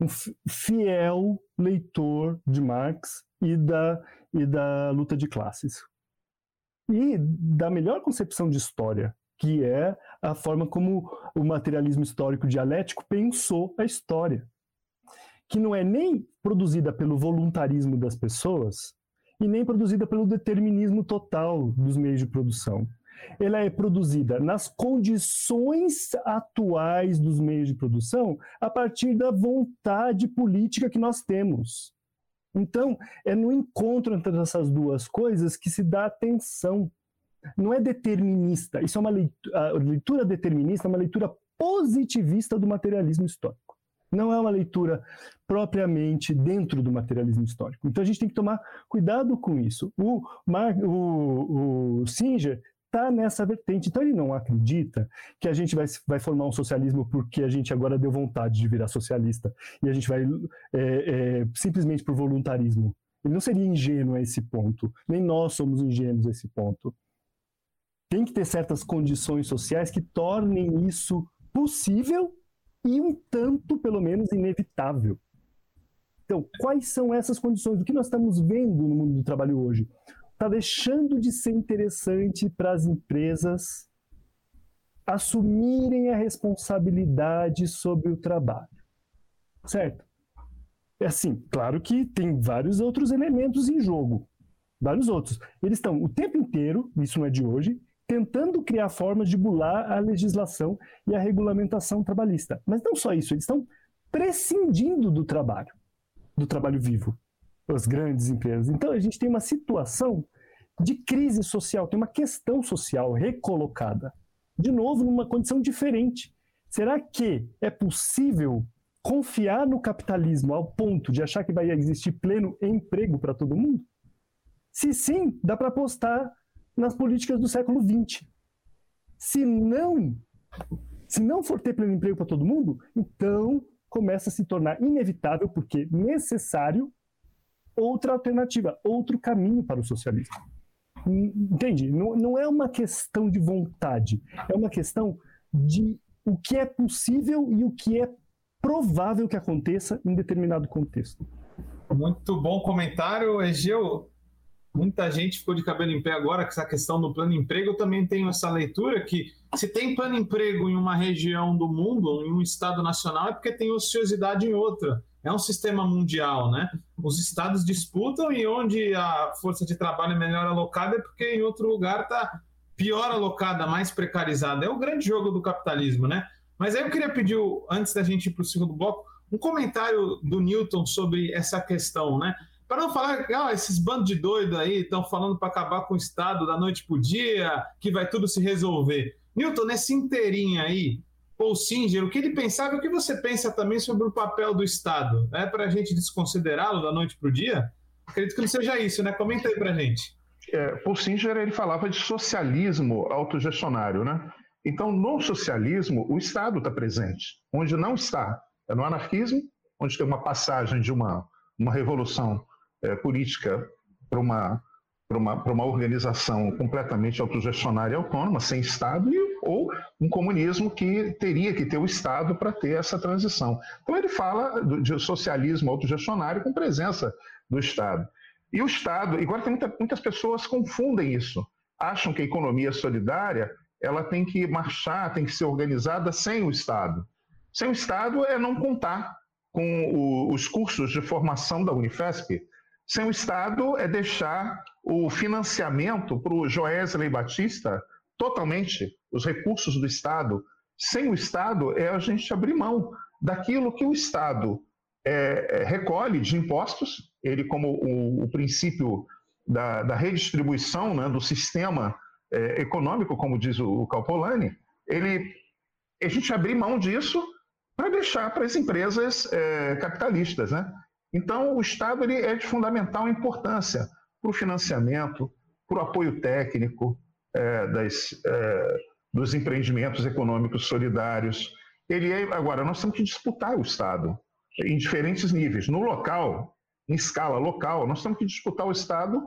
Um fiel leitor de Marx e da, e da luta de classes. E da melhor concepção de história, que é a forma como o materialismo histórico dialético pensou a história. Que não é nem produzida pelo voluntarismo das pessoas e nem produzida pelo determinismo total dos meios de produção ela é produzida nas condições atuais dos meios de produção a partir da vontade política que nós temos. Então, é no encontro entre essas duas coisas que se dá atenção. Não é determinista. Isso é uma leitura, leitura determinista, é uma leitura positivista do materialismo histórico. Não é uma leitura propriamente dentro do materialismo histórico. Então a gente tem que tomar cuidado com isso. O, Mar, o, o Singer está nessa vertente. Então ele não acredita que a gente vai, vai formar um socialismo porque a gente agora deu vontade de virar socialista e a gente vai é, é, simplesmente por voluntarismo. Ele não seria ingênuo a esse ponto. Nem nós somos ingênuos a esse ponto. Tem que ter certas condições sociais que tornem isso possível e um tanto, pelo menos, inevitável. Então, quais são essas condições? O que nós estamos vendo no mundo do trabalho hoje? Está deixando de ser interessante para as empresas assumirem a responsabilidade sobre o trabalho. Certo? É assim, claro que tem vários outros elementos em jogo. Vários outros. Eles estão o tempo inteiro, isso não é de hoje, tentando criar formas de bular a legislação e a regulamentação trabalhista. Mas não só isso, eles estão prescindindo do trabalho, do trabalho vivo as grandes empresas. Então a gente tem uma situação de crise social, tem uma questão social recolocada. De novo, numa condição diferente. Será que é possível confiar no capitalismo ao ponto de achar que vai existir pleno emprego para todo mundo? Se sim, dá para apostar nas políticas do século XX. Se não, se não for ter pleno emprego para todo mundo, então começa a se tornar inevitável, porque necessário, outra alternativa, outro caminho para o socialismo. Entende? Não, não é uma questão de vontade, é uma questão de o que é possível e o que é provável que aconteça em determinado contexto. Muito bom comentário, Egeu. Muita gente ficou de cabelo em pé agora com essa questão do plano emprego. Eu também tenho essa leitura que se tem plano emprego em uma região do mundo, em um estado nacional, é porque tem ociosidade em outra. É um sistema mundial, né? Os estados disputam e onde a força de trabalho é melhor alocada é porque em outro lugar está pior alocada, mais precarizada. É o grande jogo do capitalismo, né? Mas aí eu queria pedir, antes da gente ir para o segundo bloco, um comentário do Newton sobre essa questão, né? Para não falar, ah, esses bandos de doido aí estão falando para acabar com o Estado da noite para o dia, que vai tudo se resolver. Newton, nesse inteirinho aí, Paul Singer, o que ele pensava e o que você pensa também sobre o papel do Estado? É para a gente desconsiderá-lo da noite para o dia? Acredito que não seja isso, né? Comenta aí para a gente. É, Paul Singer ele falava de socialismo autogestionário, né? Então, no socialismo, o Estado está presente. Onde não está, é no anarquismo, onde tem uma passagem de uma, uma revolução é, política para uma, uma, uma organização completamente autogestionária e autônoma, sem Estado, e, ou um comunismo que teria que ter o Estado para ter essa transição. Então, ele fala de socialismo autogestionário com presença do Estado. E o Estado, agora tem muita, muitas pessoas confundem isso, acham que a economia solidária ela tem que marchar, tem que ser organizada sem o Estado. Sem o Estado é não contar com o, os cursos de formação da Unifesp. Sem o Estado é deixar o financiamento para o Joesley Batista totalmente, os recursos do Estado. Sem o Estado é a gente abrir mão daquilo que o Estado é, é recolhe de impostos, ele como o, o princípio da, da redistribuição né, do sistema é, econômico, como diz o, o Calpolani, ele, a gente abrir mão disso para deixar para as empresas é, capitalistas. Né? Então, o Estado ele é de fundamental importância para o financiamento, para o apoio técnico é, das, é, dos empreendimentos econômicos solidários. Ele é, agora, nós temos que disputar o Estado em diferentes níveis. No local, em escala local, nós temos que disputar o Estado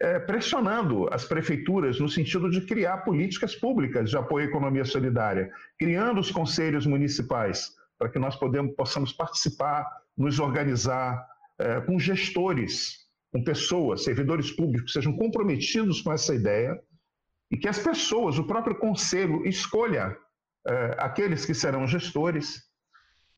é, pressionando as prefeituras no sentido de criar políticas públicas de apoio à economia solidária, criando os conselhos municipais para que nós podemos, possamos participar, nos organizar é, com gestores, com pessoas, servidores públicos que sejam comprometidos com essa ideia e que as pessoas, o próprio conselho, escolha é, aqueles que serão gestores.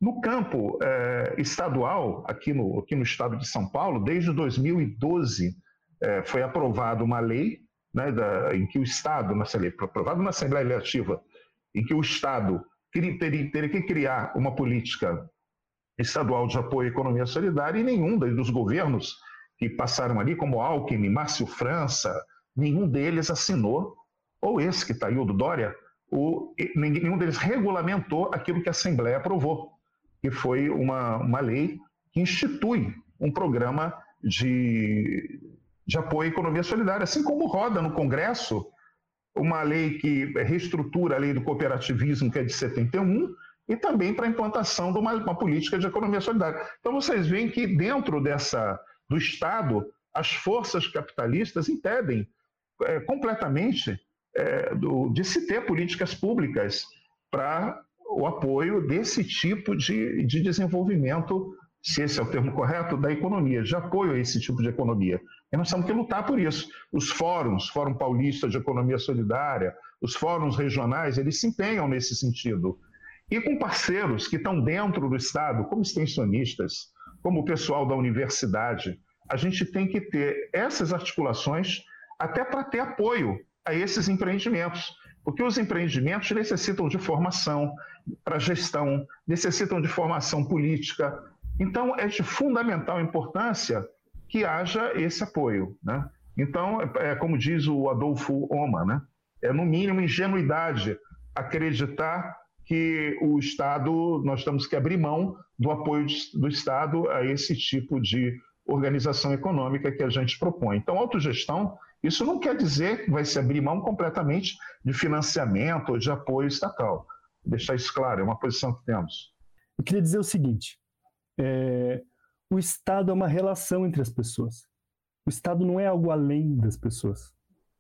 No campo é, estadual, aqui no, aqui no estado de São Paulo, desde 2012, é, foi aprovada uma lei né, da, em que o Estado, lei, aprovada na Assembleia Legislativa, em que o Estado teria, teria que criar uma política estadual de apoio à economia solidária e nenhum dos governos que passaram ali, como Alckmin, Márcio França, nenhum deles assinou, ou esse que está aí, o do Dória, o, nenhum deles regulamentou aquilo que a Assembleia aprovou, que foi uma, uma lei que institui um programa de, de apoio à economia solidária, assim como roda no Congresso uma lei que reestrutura a lei do cooperativismo, que é de 71, e também para a implantação de uma, uma, política de economia solidária. Então vocês veem que dentro dessa do Estado, as forças capitalistas impedem é, completamente é, do, de se ter políticas públicas para o apoio desse tipo de, de desenvolvimento, se esse é o termo correto, da economia, de apoio a esse tipo de economia. E nós temos que lutar por isso. Os fóruns, Fórum Paulista de Economia Solidária, os fóruns regionais, eles se empenham nesse sentido. E com parceiros que estão dentro do Estado, como extensionistas, como o pessoal da universidade, a gente tem que ter essas articulações até para ter apoio a esses empreendimentos. Porque os empreendimentos necessitam de formação para gestão, necessitam de formação política. Então, é de fundamental importância que haja esse apoio. Né? Então, é, como diz o Adolfo Oma, né? é no mínimo ingenuidade acreditar que o Estado, nós temos que abrir mão do apoio do Estado a esse tipo de organização econômica que a gente propõe. Então, autogestão, isso não quer dizer que vai se abrir mão completamente de financiamento ou de apoio estatal. Vou deixar isso claro, é uma posição que temos. Eu queria dizer o seguinte: é, o Estado é uma relação entre as pessoas. O Estado não é algo além das pessoas.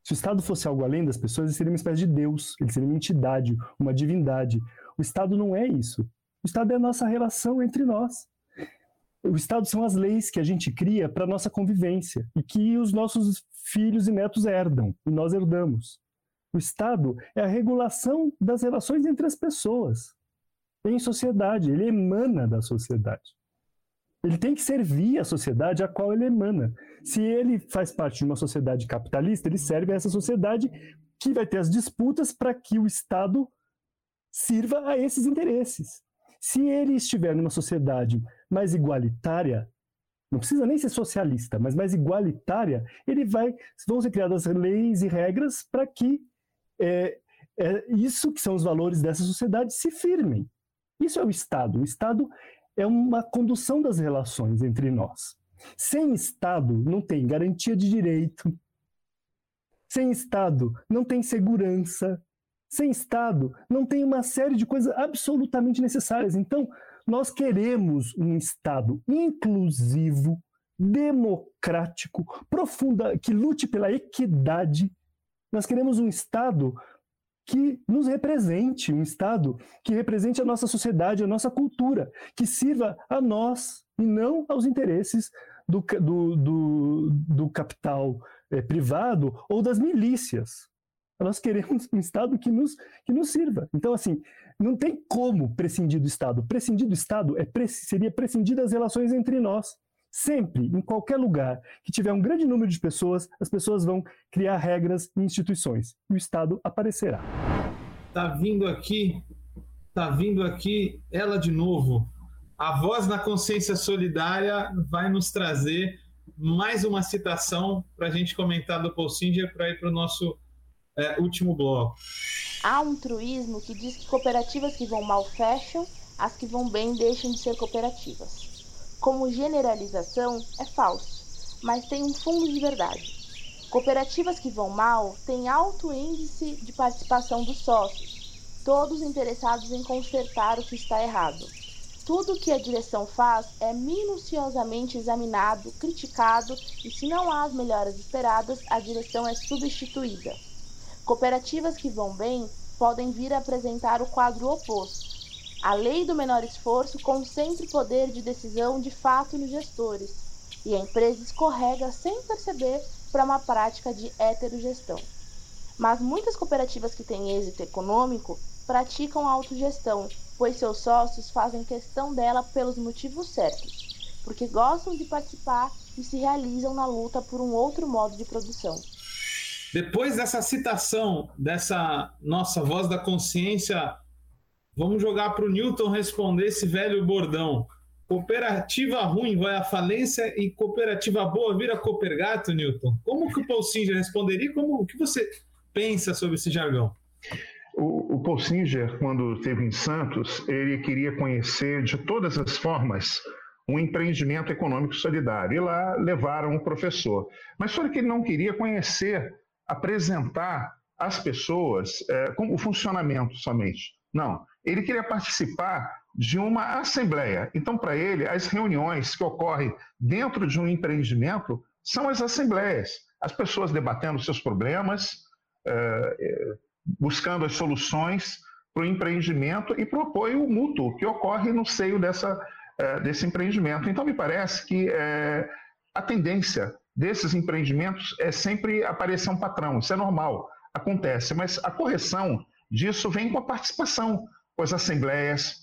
Se o Estado fosse algo além das pessoas, ele seria uma espécie de Deus, ele seria uma entidade, uma divindade. O Estado não é isso. O Estado é a nossa relação entre nós. O Estado são as leis que a gente cria para nossa convivência e que os nossos filhos e netos herdam e nós herdamos. O Estado é a regulação das relações entre as pessoas em sociedade, ele emana da sociedade. Ele tem que servir a sociedade a qual ele emana. Se ele faz parte de uma sociedade capitalista, ele serve a essa sociedade que vai ter as disputas para que o Estado sirva a esses interesses. Se ele estiver numa sociedade mais igualitária, não precisa nem ser socialista, mas mais igualitária, ele vai vão ser criadas leis e regras para que é, é, isso que são os valores dessa sociedade se firmem. Isso é o Estado. O Estado é uma condução das relações entre nós. Sem Estado não tem garantia de direito. Sem Estado não tem segurança. Sem Estado não tem uma série de coisas absolutamente necessárias. Então, nós queremos um Estado inclusivo, democrático, profunda, que lute pela equidade. Nós queremos um Estado que nos represente, um Estado que represente a nossa sociedade, a nossa cultura, que sirva a nós e não aos interesses do, do, do, do capital é, privado ou das milícias. Nós queremos um Estado que nos, que nos sirva. Então, assim, não tem como prescindir do Estado. Prescindir do Estado é, seria prescindir das relações entre nós. Sempre, em qualquer lugar que tiver um grande número de pessoas, as pessoas vão criar regras e instituições. E o Estado aparecerá. Tá vindo aqui, tá vindo aqui ela de novo. A voz na consciência solidária vai nos trazer mais uma citação para a gente comentar do Paul Singer para ir para o nosso é, último bloco. Há um truísmo que diz que cooperativas que vão mal fecham, as que vão bem deixam de ser cooperativas como generalização, é falso, mas tem um fundo de verdade. Cooperativas que vão mal têm alto índice de participação dos sócios, todos interessados em consertar o que está errado. Tudo que a direção faz é minuciosamente examinado, criticado e, se não há as melhoras esperadas, a direção é substituída. Cooperativas que vão bem podem vir a apresentar o quadro oposto a lei do menor esforço concentra o poder de decisão de fato nos gestores, e a empresa escorrega sem perceber para uma prática de heterogestão. Mas muitas cooperativas que têm êxito econômico praticam autogestão, pois seus sócios fazem questão dela pelos motivos certos, porque gostam de participar e se realizam na luta por um outro modo de produção. Depois dessa citação dessa nossa voz da consciência Vamos jogar para o Newton responder esse velho bordão. Cooperativa ruim vai à falência e cooperativa boa vira Coopergato, Newton. Como que o Paul Singer responderia? Como o que você pensa sobre esse jargão? O, o Paul Singer, quando esteve em Santos, ele queria conhecer de todas as formas um empreendimento econômico solidário. E lá levaram o professor. Mas só que ele não queria conhecer, apresentar às pessoas é, o funcionamento somente. Não, ele queria participar de uma assembleia. Então, para ele, as reuniões que ocorrem dentro de um empreendimento são as assembleias. As pessoas debatendo seus problemas, eh, eh, buscando as soluções para o empreendimento e para o apoio mútuo que ocorre no seio dessa, eh, desse empreendimento. Então, me parece que a tendência desses empreendimentos é sempre aparecer um patrão. Isso é normal, acontece, mas a correção disso vem com a participação, com as assembleias,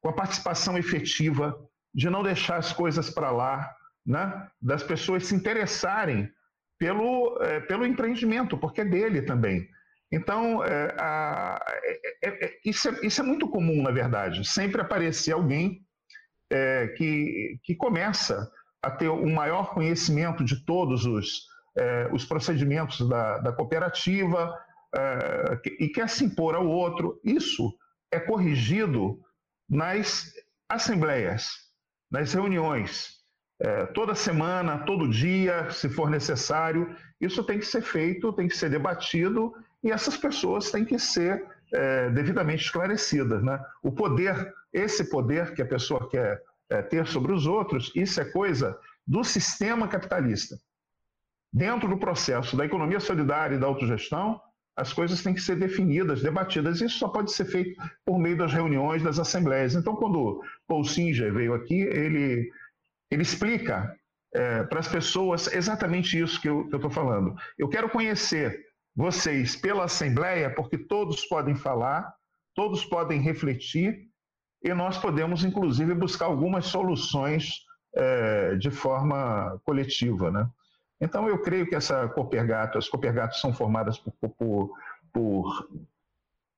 com a participação efetiva, de não deixar as coisas para lá, né? das pessoas se interessarem pelo, é, pelo empreendimento, porque é dele também. Então, é, a, é, é isso, é, isso, é, muito comum, na verdade. Sempre aparecer alguém é, que, que começa a ter um maior conhecimento de todos os, é, os procedimentos da, da cooperativa, uh, e quer se impor ao outro. Isso é corrigido nas assembleias, nas reuniões, uh, toda semana, todo dia, se for necessário. Isso tem que ser feito, tem que ser debatido e essas pessoas têm que ser devidamente esclarecidas. Né? O poder, esse poder que a pessoa quer ter sobre os outros, isso é coisa do sistema capitalista. Dentro do processo da economia solidária e da autogestão, as coisas têm que ser definidas, debatidas. Isso só pode ser feito por meio das reuniões, das assembleias. Então, quando Paul Singer veio aqui, ele, ele explica é, para as pessoas exatamente isso que eu estou falando. Eu quero conhecer vocês pela Assembleia, porque todos podem falar, todos podem refletir, e nós podemos, inclusive, buscar algumas soluções é, de forma coletiva. Né? Então, eu creio que essa Copergato, as Copergatos são formadas por, por, por,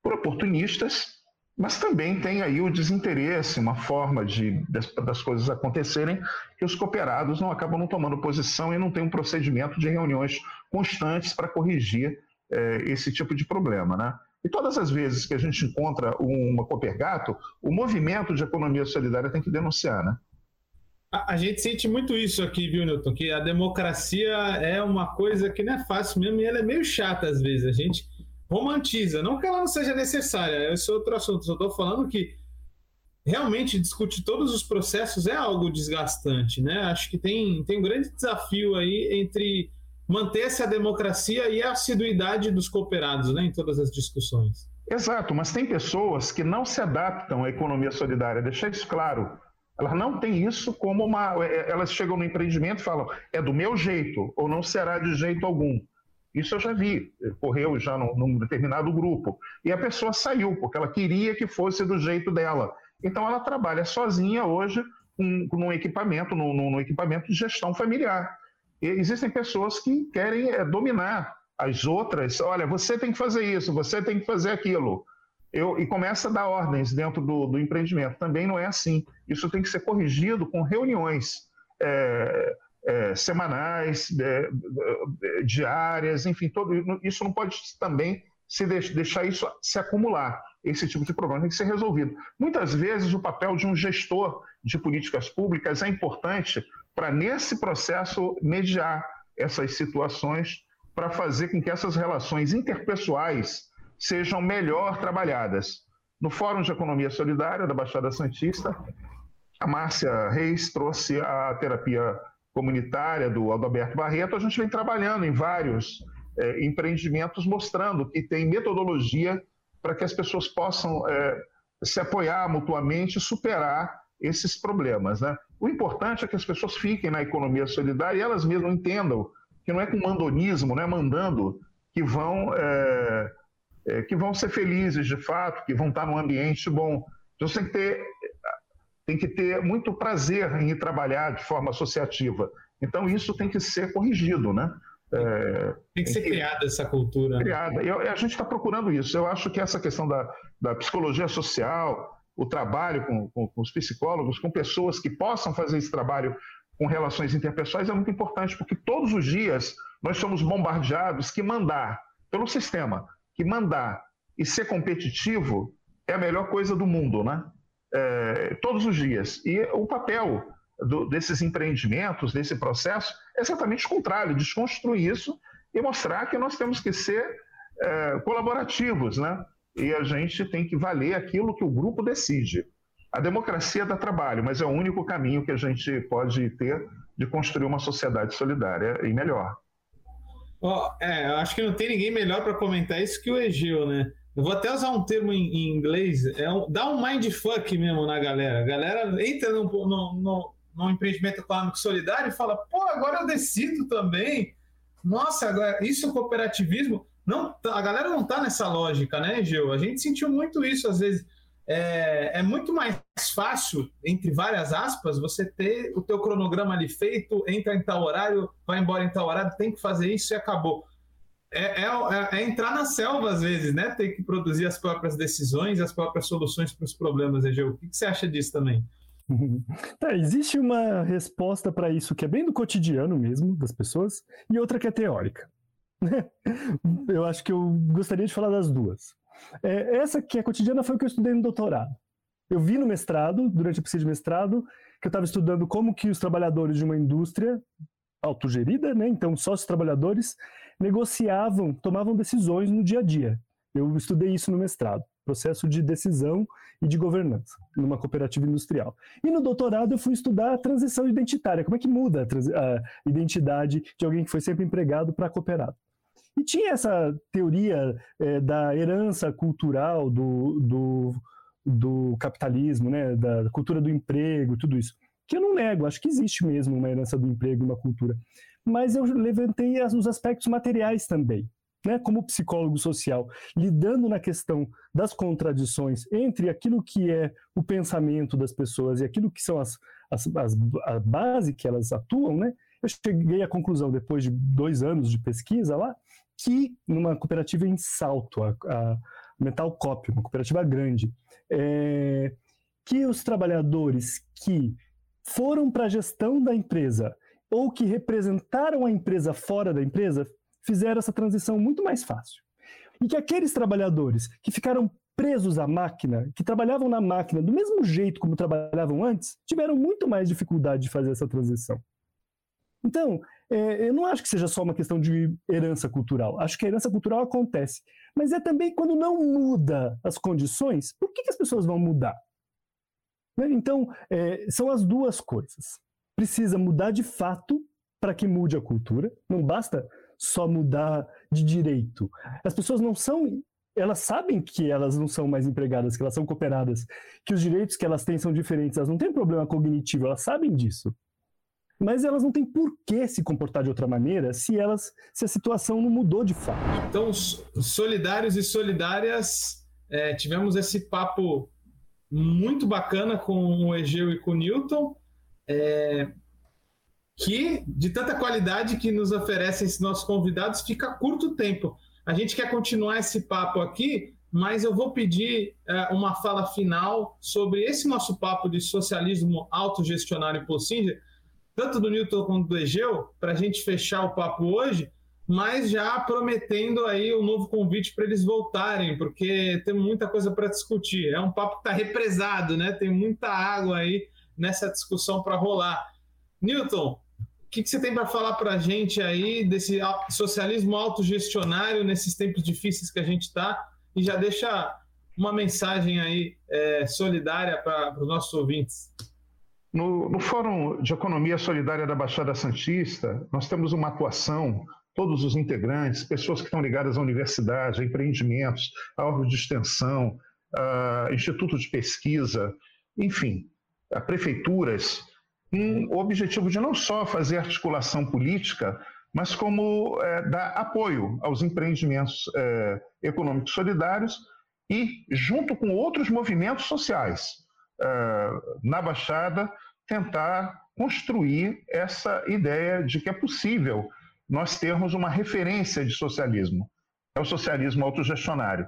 por oportunistas, mas também tem aí o desinteresse, uma forma de, das, das, coisas acontecerem, que os cooperados não acabam não tomando posição e não tem um procedimento de reuniões constantes para corrigir é, esse tipo de problema. Né? E todas as vezes que a gente encontra uma Copergato, o movimento de economia solidária tem que denunciar. Né? A, gente sente muito isso aqui, viu, Newton? Que a democracia é uma coisa que não é fácil mesmo e ela é meio chata às vezes. A gente romantiza. Não que ela não seja necessária, esse é outro assunto. Só estou falando que realmente discutir todos os processos é algo desgastante, né? Acho que tem, tem um grande desafio aí entre manter-se a democracia e a assiduidade dos cooperados, né, em todas as discussões. Exato, mas tem pessoas que não se adaptam à economia solidária, deixar isso claro. Elas não têm isso como uma. É, elas chegam no empreendimento e falam, é do meu jeito, ou não será de jeito algum. Isso eu já vi, correu já num, num, determinado grupo. E a pessoa saiu, porque ela queria que fosse do jeito dela. Então ela trabalha sozinha hoje um, num equipamento, num, num, equipamento de gestão familiar. Existem pessoas que querem é, dominar as outras. Olha, você tem que fazer isso, você tem que fazer aquilo. Eu, e começa a dar ordens dentro do, do empreendimento. Também não é assim. Isso tem que ser corrigido com reuniões. É, é, semanais, diárias, enfim, todo, isso não pode também se deixar isso se acumular. Esse tipo de problema tem que ser resolvido. Muitas vezes o papel de um gestor de políticas públicas é importante para, nesse processo, mediar essas situações para fazer com que essas relações interpessoais sejam melhor trabalhadas. No Fórum de Economia Solidária da Baixada Santista, a Márcia Reis trouxe a terapia comunitária do Adalberto Barreto, a gente vem trabalhando em vários é, empreendimentos mostrando que tem metodologia para que as pessoas possam é, se apoiar mutuamente e superar esses problemas. Né? O importante é que as pessoas fiquem na economia solidária e elas mesmas entendam que não é com mandonismo, não é mandando, que vão, é, é, que vão ser felizes de fato, que vão estar num ambiente bom. Então você tem que ter tem que ter muito prazer em ir trabalhar de forma associativa. Então, isso tem que ser corrigido, né? É, tem que ser tem criada essa cultura. Criada. E a gente está procurando isso. Eu acho que essa questão da, da psicologia social, o trabalho com, com, com, os psicólogos, com pessoas que possam fazer esse trabalho com relações interpessoais é muito importante, porque todos os dias nós somos bombardeados que mandar, pelo sistema, que mandar e ser competitivo é a melhor coisa do mundo, né? é, todos os dias. E o papel do, desses empreendimentos, desse processo, é exatamente o contrário, desconstruir isso e mostrar que nós temos que ser é, colaborativos, né? E a gente tem que valer aquilo que o grupo decide. A democracia dá trabalho, mas é o único caminho que a gente pode ter de construir uma sociedade solidária e melhor. Oh, é, eu acho que não tem ninguém melhor para comentar isso que o Egeu, né? Eu vou até usar um termo em, em inglês, é um, dá um mindfuck mesmo na galera. A galera entra num, num, num empreendimento econômico solidário e fala, pô, agora eu decido também. Nossa, agora, isso é cooperativismo. Não, a galera não tá nessa lógica, né, Gil? A gente sentiu muito isso às vezes. É, é, muito mais fácil, entre várias aspas, você ter o teu cronograma ali feito, entra em tal horário, vai embora em tal horário, tem que fazer isso e acabou é, é, é, entrar na selva às vezes, né? Ter que produzir as próprias decisões, as próprias soluções para os problemas, Egeu. O que, que você acha disso também? Tá, existe uma resposta para isso que é bem do cotidiano mesmo das pessoas e outra que é teórica. Eu acho que eu gostaria de falar das duas. É, essa que é cotidiana foi o que eu estudei no doutorado. Eu vi no mestrado, durante a pesquisa de mestrado, que eu estava estudando como que os trabalhadores de uma indústria autogerida, né? então sócios trabalhadores, negociavam, tomavam decisões no dia a dia. Eu estudei isso no mestrado, processo de decisão e de governança, numa cooperativa industrial. E no doutorado eu fui estudar a transição identitária, como é que muda a, a identidade de alguém que foi sempre empregado para cooperado. E tinha essa teoria é, da herança cultural do, do, do capitalismo, né, da cultura do emprego, tudo isso. que eu não nego, acho que existe mesmo uma herança do emprego, uma cultura. Mas eu levantei os aspectos materiais também, né, como psicólogo social, lidando na questão das contradições entre aquilo que é o pensamento das pessoas e aquilo que são as, as, as a base que elas atuam, né, eu cheguei à conclusão, depois de dois anos de pesquisa lá, que numa cooperativa em Salto, a, a Metal Cop, uma cooperativa grande, é, que os trabalhadores que foram para a gestão da empresa ou que representaram a empresa fora da empresa fizeram essa transição muito mais fácil. E que aqueles trabalhadores que ficaram presos à máquina, que trabalhavam na máquina do mesmo jeito como trabalhavam antes, tiveram muito mais dificuldade de fazer essa transição. Então, é, eu não acho que seja só uma questão de herança cultural. Acho que a herança cultural acontece. Mas é também quando não muda as condições, por que, que as pessoas vão mudar? Né? Então, é, são as duas coisas. Precisa mudar de fato para que mude a cultura. Não basta só mudar de direito. As pessoas não são. Elas sabem que elas não são mais empregadas, que elas são cooperadas, que os direitos que elas têm são diferentes, elas não têm problema cognitivo, elas sabem disso. Mas elas não têm por que se comportar de outra maneira se elas se a situação não mudou de fato. Então, solidários e solidárias, é, tivemos esse papo muito bacana com o Egeu e com o Newton. É, que de tanta qualidade que nos oferecem esses nossos convidados, fica curto tempo. A gente quer continuar esse papo aqui, mas eu vou pedir uh, uma fala final sobre esse nosso papo de socialismo autogestionário por Singer, tanto do Newton quanto do Egeu, para a gente fechar o papo hoje, mas já prometendo aí um novo convite para eles voltarem, porque tem muita coisa para discutir. É um papo que está represado, né? Tem muita água aí nessa discussão para rolar. Newton, que, que você tem para falar para a gente aí desse socialismo autogestionário nesses tempos difíceis que a gente está? E já deixa uma mensagem aí é, solidária para os nossos ouvintes. No, no, Fórum de Economia Solidária da Baixada Santista, nós temos uma atuação, todos os integrantes, pessoas que estão ligadas à universidade, a empreendimentos, a órgãos de extensão, a instituto de pesquisa, enfim, a prefeituras, com o objetivo de não só fazer articulação política, mas como é, dar apoio aos empreendimentos é, econômicos solidários e, junto com outros movimentos sociais é, na Baixada, tentar construir essa ideia de que é possível nós termos uma referência de socialismo. É o socialismo autogestionário.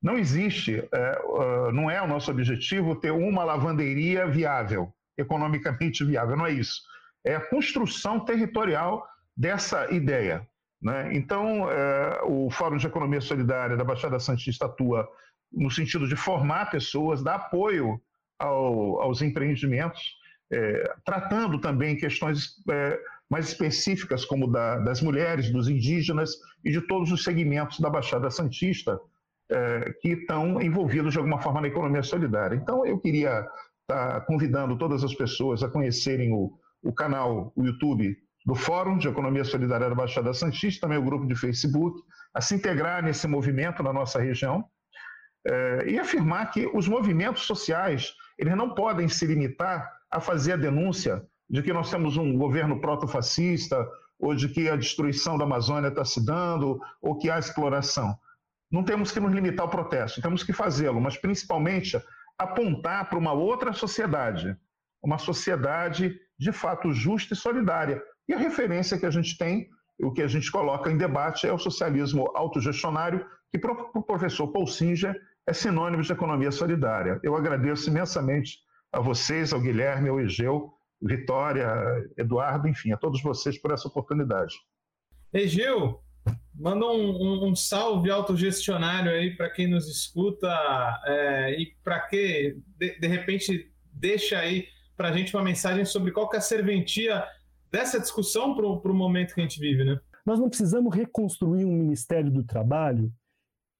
Não existe, é, não é o nosso objetivo ter uma lavanderia viável economicamente viável. Não é isso. É a construção territorial dessa ideia. Né? Então, é, o Fórum de Economia Solidária da Baixada Santista atua no sentido de formar pessoas, dar apoio ao, aos empreendimentos, é, tratando também questões é, mais específicas, como da, das mulheres, dos indígenas e de todos os segmentos da Baixada Santista é, que estão envolvidos de alguma forma na economia solidária. Então, eu queria está convidando todas as pessoas a conhecerem o, o canal, o YouTube do Fórum de Economia Solidária da Baixada Santista, também o grupo de Facebook, a se integrar nesse movimento na nossa região é, e afirmar que os movimentos sociais eles não podem se limitar a fazer a denúncia de que nós temos um governo proto-fascista ou de que a destruição da Amazônia está se dando ou que há exploração. Não temos que nos limitar ao protesto, temos que fazê-lo, mas principalmente apontar para uma outra sociedade, uma sociedade de fato justa e solidária. E a referência que a gente tem, o que a gente coloca em debate é o socialismo autogestionário, que o professor Paul Singer é sinônimo de economia solidária. Eu agradeço imensamente a vocês, ao Guilherme, ao Egeu, Vitória, Eduardo, enfim, a todos vocês por essa oportunidade. Egeu, Manda um, um, um, salve autogestionário aí para quem nos escuta é, e para que, de, de, repente, deixa aí para a gente uma mensagem sobre qual que é a serventia dessa discussão para o momento que a gente vive, né? Nós não precisamos reconstruir um Ministério do Trabalho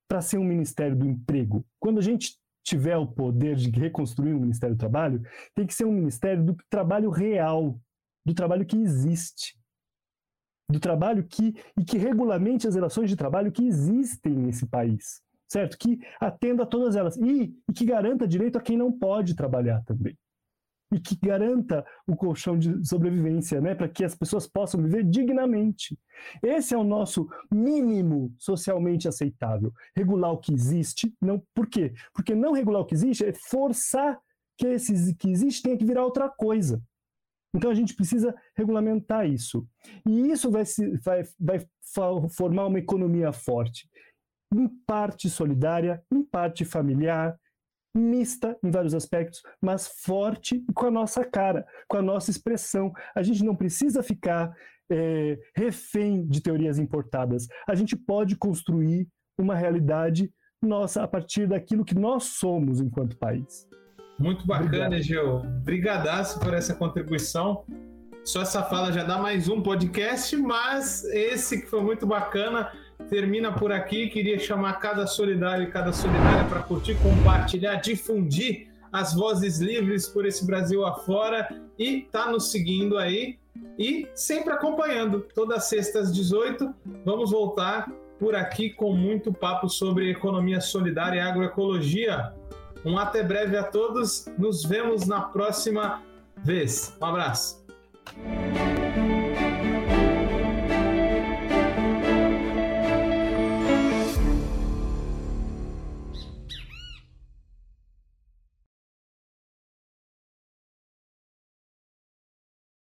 para ser um Ministério do Emprego. Quando a gente tiver o poder de reconstruir um Ministério do Trabalho, tem que ser um Ministério do trabalho real, do trabalho que existe do trabalho que e que regulamente as relações de trabalho que existem nesse país, certo? Que atenda a todas elas e, e que garanta direito a quem não pode trabalhar também. E que garanta o colchão de sobrevivência, né, para que as pessoas possam viver dignamente. Esse é o nosso mínimo socialmente aceitável. Regular o que existe, não, por quê? Porque não regular o que existe é forçar que esse que existe tenha que virar outra coisa. Então a gente precisa regulamentar isso. E isso vai, se, vai, vai formar uma economia forte, em parte solidária, em parte familiar, mista em vários aspectos, mas forte com a nossa cara, com a nossa expressão. A gente não precisa ficar é, refém de teorias importadas. A gente pode construir uma realidade nossa a partir daquilo que nós somos enquanto país. Muito bacana, Egeu. Brigadaço por essa contribuição. Só essa fala já dá mais um podcast, mas esse que foi muito bacana termina por aqui. Queria chamar cada solidário e cada solidária para curtir, compartilhar, difundir as vozes livres por esse Brasil afora e tá nos seguindo aí e sempre acompanhando. Todas sextas às 18, vamos voltar por aqui com muito papo sobre economia solidária e agroecologia. Um até breve a todos. Nos vemos na próxima vez. Um abraço.